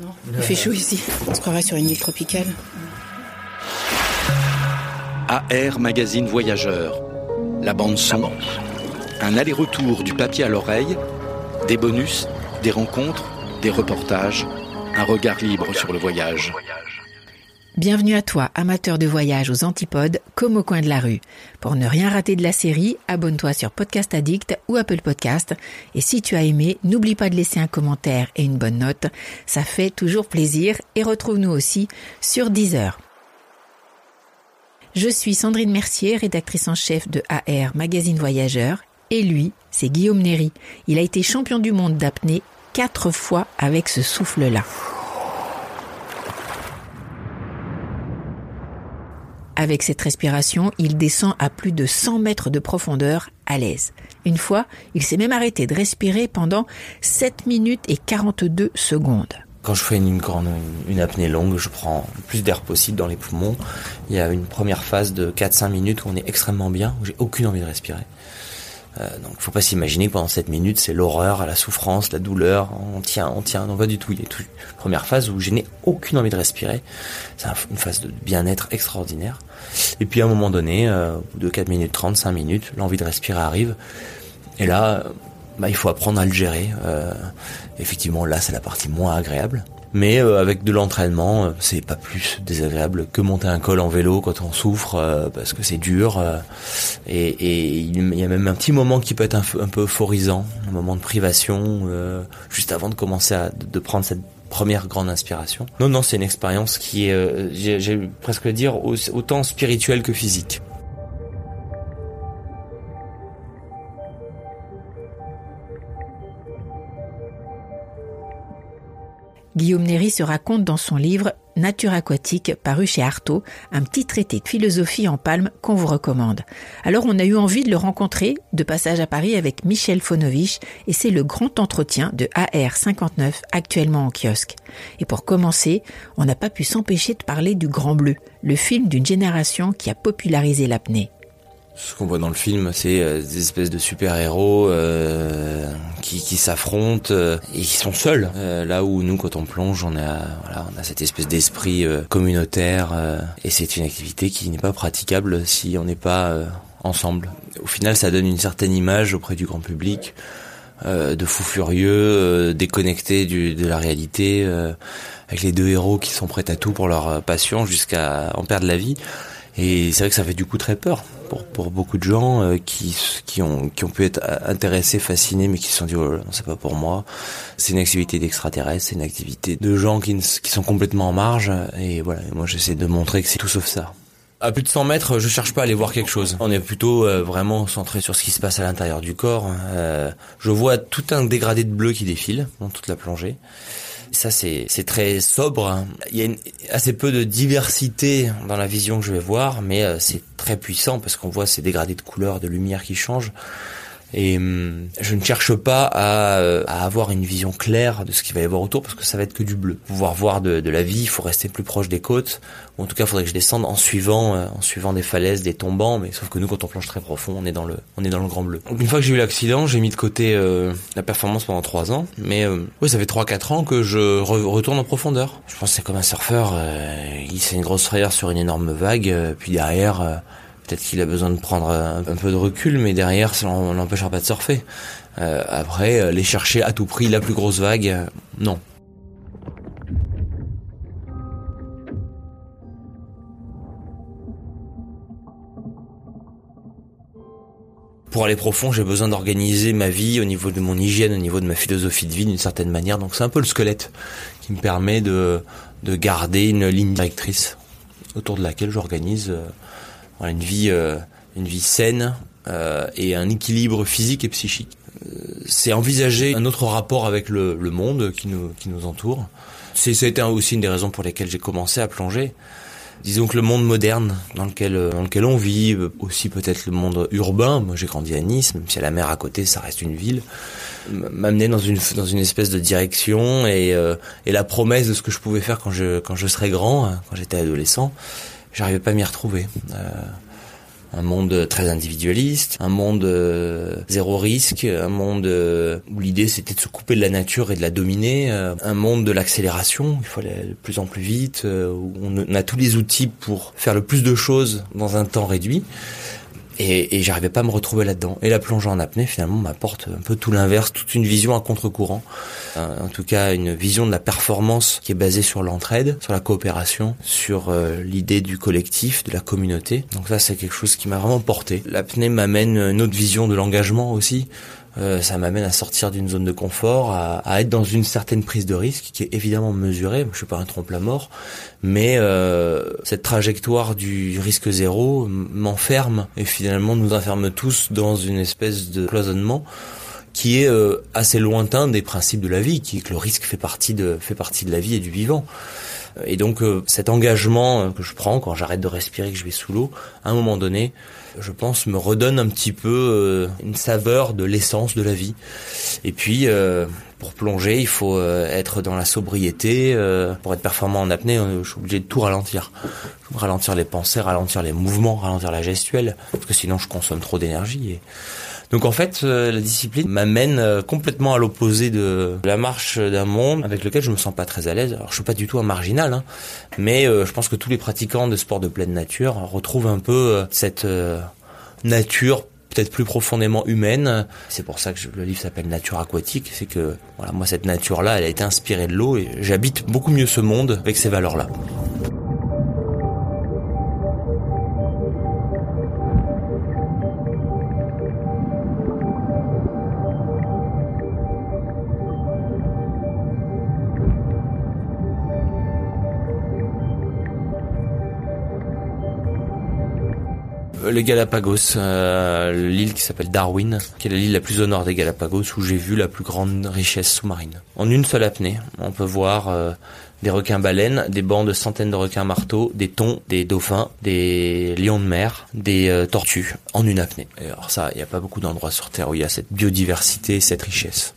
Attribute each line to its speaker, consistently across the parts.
Speaker 1: Non Il fait chaud ici. On se croirait sur une île tropicale.
Speaker 2: AR Magazine Voyageur. La bande son. Un aller-retour du papier à l'oreille. Des bonus, des rencontres, des reportages. Un regard libre sur le voyage.
Speaker 1: Bienvenue à toi, amateur de voyage aux antipodes, comme au coin de la rue. Pour ne rien rater de la série, abonne-toi sur Podcast Addict ou Apple Podcast. Et si tu as aimé, n'oublie pas de laisser un commentaire et une bonne note. Ça fait toujours plaisir. Et retrouve-nous aussi sur Deezer. Je suis Sandrine Mercier, rédactrice en chef de AR Magazine Voyageur. Et lui, c'est Guillaume Néry. Il a été champion du monde d'apnée quatre fois avec ce souffle-là. Avec cette respiration, il descend à plus de 100 mètres de profondeur à l'aise. Une fois, il s'est même arrêté de respirer pendant 7 minutes et 42 secondes.
Speaker 3: Quand je fais une, grande, une apnée longue, je prends le plus d'air possible dans les poumons. Il y a une première phase de 4-5 minutes où on est extrêmement bien, où j'ai aucune envie de respirer. Euh, donc faut pas s'imaginer que pendant 7 minutes c'est l'horreur, la souffrance, la douleur, on tient, on tient, non pas du tout. Il y a première phase où je n'ai aucune envie de respirer. C'est une phase de bien-être extraordinaire. Et puis à un moment donné, euh, de 4 minutes 30, 5 minutes, l'envie de respirer arrive. Et là, bah, il faut apprendre à le gérer. Euh, effectivement, là, c'est la partie moins agréable. Mais euh, avec de l'entraînement, euh, c'est pas plus désagréable que monter un col en vélo quand on souffre, euh, parce que c'est dur. Et, il y a même un petit moment qui peut être un, un peu euphorisant, un moment de privation, juste avant de commencer à de prendre cette première grande inspiration. Non, non, c'est une expérience qui est, j'ai presque dire, autant spirituelle que physique.
Speaker 1: Guillaume Néry se raconte dans son livre Nature aquatique, paru chez Artaud, un petit traité de philosophie en palme qu'on vous recommande. Alors on a eu envie de le rencontrer, de passage à Paris avec Michel Fonovich, et c'est le grand entretien de AR59 actuellement en kiosque. Et pour commencer, on n'a pas pu s'empêcher de parler du Grand Bleu, le film d'une génération qui a popularisé l'apnée.
Speaker 3: Ce qu'on voit dans le film, c'est euh, des espèces de super-héros euh, qui, qui s'affrontent euh, et qui sont seuls. là où nous, quand on plonge, on a, voilà, on a cette espèce d'esprit communautaire et c'est une activité qui n'est pas praticable si on n'est pas ensemble. Au final, ça donne une certaine image auprès du grand public de fous furieux, déconnectés du, de la réalité, avec les deux héros qui sont prêts à tout pour leur passion jusqu'à en perdre la vie. Et c'est vrai que ça fait du coup très peur pour, pour beaucoup de gens euh, qui, qui, ont, qui ont pu être intéressés, fascinés, mais qui se sont dit oh c'est pas pour moi. C'est une activité d'extraterrestres, c'est une activité de gens qui, qui sont complètement en marge. Et voilà, moi j'essaie de montrer que c'est tout sauf ça. À plus de 100 mètres, je cherche pas à aller voir quelque chose. On est plutôt euh, vraiment centré sur ce qui se passe à l'intérieur du corps. Euh, je vois tout un dégradé de bleu qui défile dans toute la plongée. Ça, c'est très sobre. Il y a assez peu de diversité dans la vision que je vais voir, mais euh, c'est très puissant parce qu'on voit ces dégradés de couleurs, de lumière qui changent. Et hum, je ne cherche pas euh, à, avoir une vision claire de ce qu'il va y avoir autour parce que ça va être que du bleu. Pour pouvoir voir de, la vie, il faut rester plus proche des côtes. Ou en tout cas, il faudrait que je descende en suivant, euh, en suivant des falaises, des tombants. Mais sauf que nous, quand on plonge très profond, on est dans le, on est dans le grand bleu. Donc une fois que j'ai eu l'accident, j'ai mis de côté euh, la performance pendant trois ans. Mais oui, ça fait trois quatre ans que je retourne en profondeur. Je pense que c'est comme un surfeur. il fait une grosse frayeur sur une énorme vague, puis derrière Peut-être qu'il a besoin de prendre un, peu de recul, mais derrière, ça l'empêchera pas de surfer. Euh, après, euh, les chercher à tout prix la plus grosse vague, euh, non. Pour aller profond, j'ai besoin d'organiser ma vie au niveau de mon hygiène, au niveau de ma philosophie de vie d'une certaine manière. Donc c'est un peu le squelette qui me permet de garder une ligne directrice autour de laquelle j'organise une vie, euh, une vie saine euh, et un équilibre physique et psychique. c'est envisager un autre rapport avec le, le monde qui nous, qui nous entoure. C'est, été aussi une des raisons pour lesquelles j'ai commencé à plonger. Disons que le monde moderne dans lequel, dans lequel on vit, aussi peut-être le monde urbain, moi j'ai grandi à Nice, même si à la mer à côté ça reste une ville, m'amenait dans une, dans une espèce de direction et, euh, et la promesse de ce que je pouvais faire quand je, quand je serais grand, hein, quand j'étais adolescent, j'arrivais pas à m'y retrouver. Euh, un monde très individualiste, un monde euh, zéro risque, un monde euh, où l'idée c'était de se couper de la nature et de la dominer, un monde de l'accélération, il faut aller de plus en plus vite, où on a tous les outils pour faire le plus de choses dans un temps réduit. Et, et j'arrivais pas à me retrouver là-dedans. Et la plongée en apnée, finalement, m'apporte un peu tout l'inverse, toute une vision à contre-courant. Euh, en tout cas, une vision de la performance qui est basée sur l'entraide, sur la coopération, sur euh, l'idée du collectif, de la communauté. Donc ça, c'est quelque chose qui m'a vraiment porté. L'apnée m'amène une autre vision de l'engagement aussi. Euh, ça m'amène à sortir d'une zone de confort, à, à, être dans une certaine prise de risque qui est évidemment mesurée. Je suis pas un trompe-la-mort, mais euh, cette trajectoire du risque zéro m'enferme et finalement nous enferme tous dans une espèce de cloisonnement qui est euh, assez lointain des principes de la vie, qui est que le risque fait partie de fait partie de la vie et du vivant. Et donc euh, cet engagement euh, que je prends quand j'arrête de respirer, que je vais sous l'eau, à un moment donné, je pense, me redonne un petit peu euh, une saveur de l'essence de la vie. Et puis, pour plonger, il faut être dans la sobriété. pour être performant en apnée, je suis obligé de tout ralentir. Ralentir les pensées, ralentir les mouvements, ralentir la gestuelle, parce que sinon je consomme trop d'énergie. Et donc en fait, euh, la discipline m'amène euh, complètement à l'opposé de la marche d'un monde avec lequel je me sens pas très à l'aise. Alors je suis pas du tout un marginal, hein, mais euh, je pense que tous les pratiquants de sport de pleine nature retrouvent un peu cette nature peut-être plus profondément humaine. C'est pour ça que le livre s'appelle Nature aquatique. C'est que voilà, moi cette nature-là, elle a été inspirée de l'eau et j'habite beaucoup mieux ce monde avec ces valeurs-là. Les Galapagos, euh, l'île qui s'appelle Darwin, qui est l'île la plus au nord des Galapagos où j'ai vu la plus grande richesse sous-marine. En une seule apnée, on peut voir euh, des requins-baleines, des bancs de centaines de requins-marteaux, des thons, des dauphins, des lions de mer, des euh, tortues, en une apnée. Alors ça, il n'y a pas beaucoup d'endroits sur Terre où il y a cette biodiversité, cette richesse.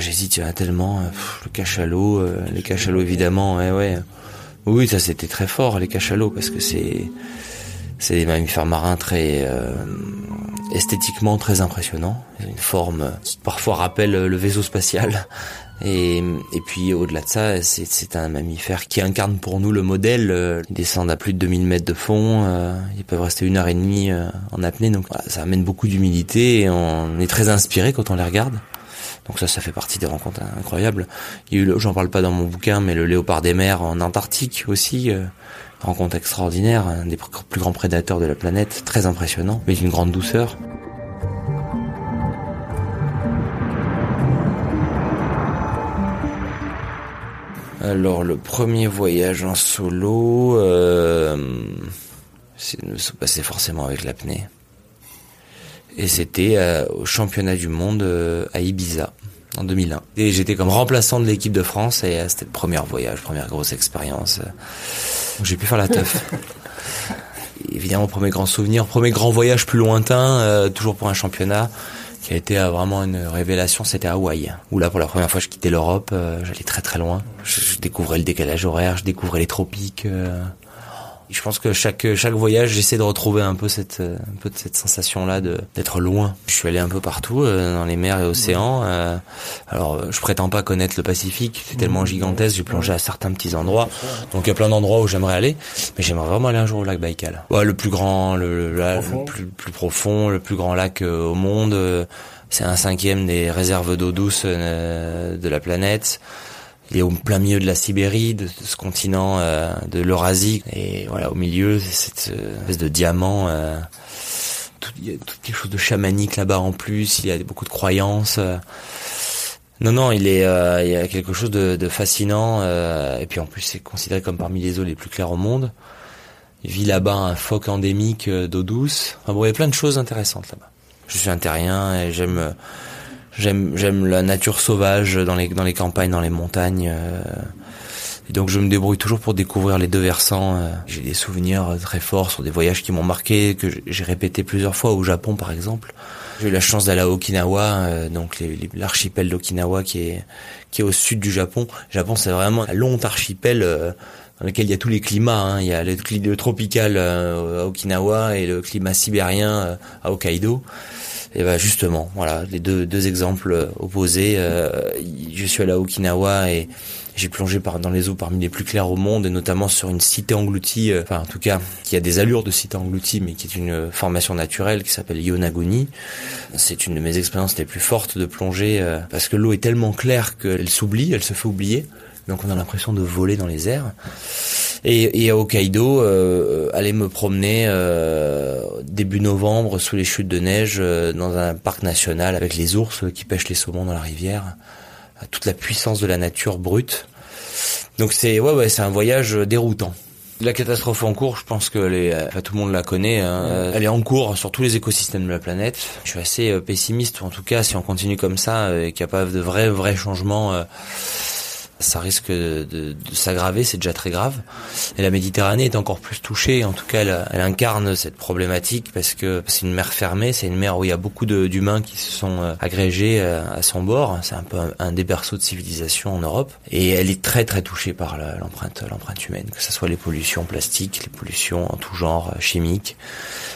Speaker 3: J'hésite, il tellement. le cachalot, les cachalots évidemment, ouais, ouais. Oui, ça c'était très fort, les cachalots, parce que c'est c'est des mammifères marins très euh, esthétiquement très impressionnants. Une forme qui parfois rappelle le vaisseau spatial. Et, puis au-delà de ça, c'est un mammifère qui incarne pour nous le modèle. Ils descendent à plus de 2000 mètres de fond, euh, ils peuvent rester une heure et demie euh, en apnée, donc ça amène beaucoup d'humilité et on est très inspiré quand on les regarde. Donc ça, ça fait partie des rencontres incroyables. Il y a eu, j'en parle pas dans mon bouquin, mais le léopard des mers en Antarctique aussi, rencontre extraordinaire, un des plus grands prédateurs de la planète, très impressionnant, mais d'une grande douceur. Alors le premier voyage en solo, euh, se passait forcément avec l'apnée. Et c'était euh, au championnat du monde euh, à Ibiza en 2001. Et j'étais comme remplaçant de l'équipe de France et euh, c'était le premier voyage, première grosse expérience. J'ai pu faire la teuf. Évidemment, premier grand souvenir, premier grand voyage plus lointain, euh, toujours pour un championnat, qui a été euh, vraiment une révélation, c'était Hawaï. Où là, pour la première fois, je quittais l'Europe, j'allais très très loin. Je, découvrais le décalage horaire, je découvrais les tropiques. Je pense que chaque chaque voyage, j'essaie de retrouver un peu cette un peu de cette sensation là de d'être loin. Je suis allé un peu partout euh, dans les mers et océans. Euh, alors, je prétends pas connaître le Pacifique, c'est tellement gigantesque. J'ai plongé à certains petits endroits, donc il y a plein d'endroits où j'aimerais aller, mais j'aimerais vraiment aller un jour au lac Baïkal. Ouais, le plus grand, le, le, plus, plus profond, le plus grand lac euh, au monde. c'est un cinquième des réserves d'eau douce de la planète il est au plein milieu de la Sibérie, de, ce continent euh, de l'Eurasie, et voilà au milieu cette euh, espèce de diamant. Euh, il y a tout quelque chose de chamanique là-bas en plus. Il y a beaucoup de croyances. Non, non, il est, il y a quelque chose de, de fascinant. et puis en plus, c'est considéré comme parmi les eaux les plus claires au monde. Il vit là-bas un phoque endémique d'eau douce. Enfin bon, il y a plein de choses intéressantes là-bas. Je suis un terrien et j'aime J'aime j'aime la nature sauvage dans les dans les campagnes, dans les montagnes. Euh, et donc je me débrouille toujours pour découvrir les deux versants. Euh. J'ai des souvenirs très forts sur des voyages qui m'ont marqué, que j'ai répété plusieurs fois au Japon par exemple. J'ai eu la chance d'aller à Okinawa, euh, donc l'archipel d'Okinawa qui est qui est au sud du Japon. Le Japon c'est vraiment un long archipel euh, dans lequel il y a tous les climats. Hein. Il y a le, le tropical à Okinawa et le climat sibérien à Hokkaido. Et ben justement, voilà, les deux, deux exemples opposés. je suis allé à Okinawa et j'ai plongé par, dans les eaux parmi les plus claires au monde, et notamment sur une cité engloutie, euh, enfin en tout cas qui a des allures de cité engloutie, mais qui est une formation naturelle qui s'appelle Yonaguni. C'est une de mes expériences les plus fortes de plongée, euh, parce que l'eau est tellement claire qu'elle s'oublie, elle se fait oublier. Donc on a l'impression de voler dans les airs. Et, et à Hokkaido, euh, aller me promener euh, début novembre sous les chutes de neige euh, dans un parc national avec les ours qui pêchent les saumons dans la rivière toute la puissance de la nature brute. Donc c'est ouais ouais c'est un voyage déroutant. La catastrophe en cours, je pense que les, tout le monde la connaît. Hein. Elle est en cours sur tous les écosystèmes de la planète. Je suis assez euh, pessimiste, en tout cas, si on continue comme ça euh, et qu'il n'y a pas de vrais vrais changements. Euh, ça risque de, de, s'aggraver, c'est déjà très grave. Et la Méditerranée est encore plus touchée, en tout cas elle, elle incarne cette problématique parce que c'est une mer fermée, c'est une mer où il y a beaucoup d'humains qui se sont euh, agrégés euh, à son bord, c'est un peu un, des berceaux de civilisation en Europe, et elle est très très touchée par l'empreinte l'empreinte humaine, que ce soit les pollutions plastiques, les pollutions en tout genre euh, chimiques,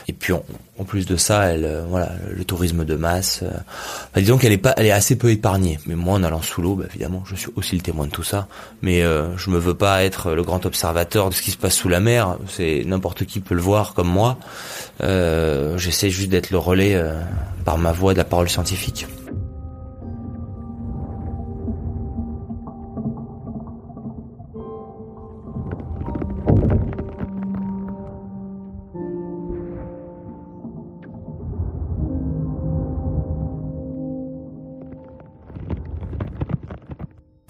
Speaker 3: et puis on, en plus de ça, euh, voilà, le tourisme de masse. Euh, disons qu'elle est pas, elle est assez peu épargnée. Mais moi, en allant sous l'eau, bah, évidemment, je suis aussi le témoin de tout ça. Mais euh, je me veux pas être le grand observateur de ce qui se passe sous la mer. C'est n'importe qui peut le voir comme moi. Euh, J'essaie juste d'être le relais par ma voix de la parole scientifique.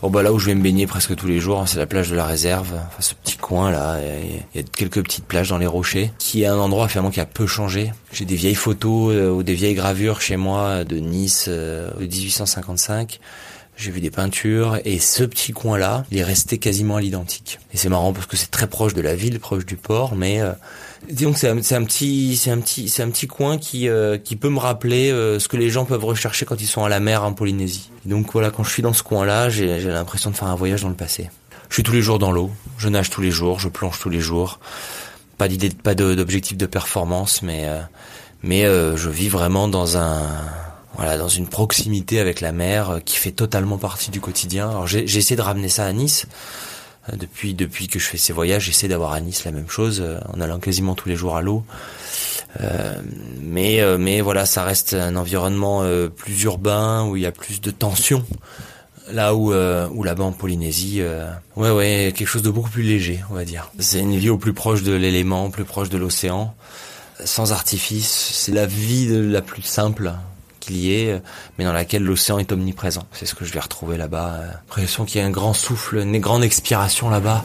Speaker 3: Bon bah là où je vais me baigner presque tous les jours, hein, c'est la plage de la réserve, enfin ce petit coin là, il y a quelques petites plages dans les rochers, qui est un endroit finalement qui a peu changé. J'ai des vieilles photos euh, ou des vieilles gravures chez moi de Nice euh, 1855. J'ai vu des peintures et ce petit coin là, il est resté quasiment à l'identique. Et c'est marrant parce que c'est très proche de la ville, proche du port, mais euh, que c'est un, petit, c'est un petit, c'est un petit coin qui euh, qui peut me rappeler euh, ce que les gens peuvent rechercher quand ils sont à la mer en Polynésie. donc voilà, quand je suis dans ce coin-là, j'ai, l'impression de faire un voyage dans le passé. Je suis tous les jours dans l'eau, je nage tous les jours, je plonge tous les jours. Pas d'idée, pas d'objectif de performance, mais mais je vis vraiment dans un voilà, dans une proximité avec la mer qui fait totalement partie du quotidien. Alors j'ai, essayé de ramener ça à Nice. Euh, depuis depuis que je fais ces voyages, j'essaie d'avoir à Nice la même chose, euh, en allant quasiment tous les jours à l'eau. Euh, mais mais voilà, ça reste un environnement plus urbain où il y a plus de tension. Là où où là-bas en Polynésie, ouais ouais, quelque chose de beaucoup plus léger, on va dire. C'est une vie au plus proche de l'élément, plus proche de l'océan, sans artifice. C'est la vie la plus simple qu'il y ait, mais dans laquelle l'océan est omniprésent. C'est ce que je vais retrouver là-bas. L'impression qu'il y a un grand souffle, une grande expiration là-bas.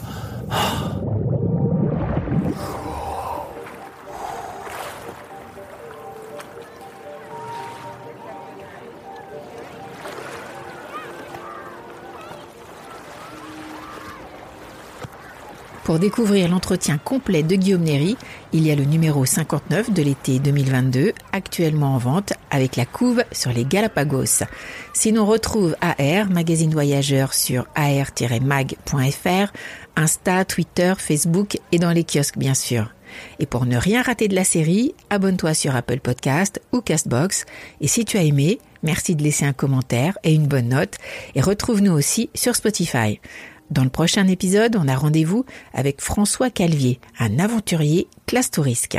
Speaker 1: Pour découvrir l'entretien complet de Guillaume Néry, il y a le numéro 59 de l'été 2022, actuellement en vente avec la couve sur les Galapagos. Sinon, retrouve AR, magazine voyageur sur ar-mag.fr, Insta, Twitter, Facebook et dans les kiosques bien sûr. Et pour ne rien rater de la série, abonne-toi sur Apple Podcast ou Castbox. Et si tu as aimé, merci de laisser un commentaire et une bonne note. Et retrouve-nous aussi sur Spotify. Dans le prochain épisode, on a rendez-vous avec François Calvier, un aventurier classe touristique.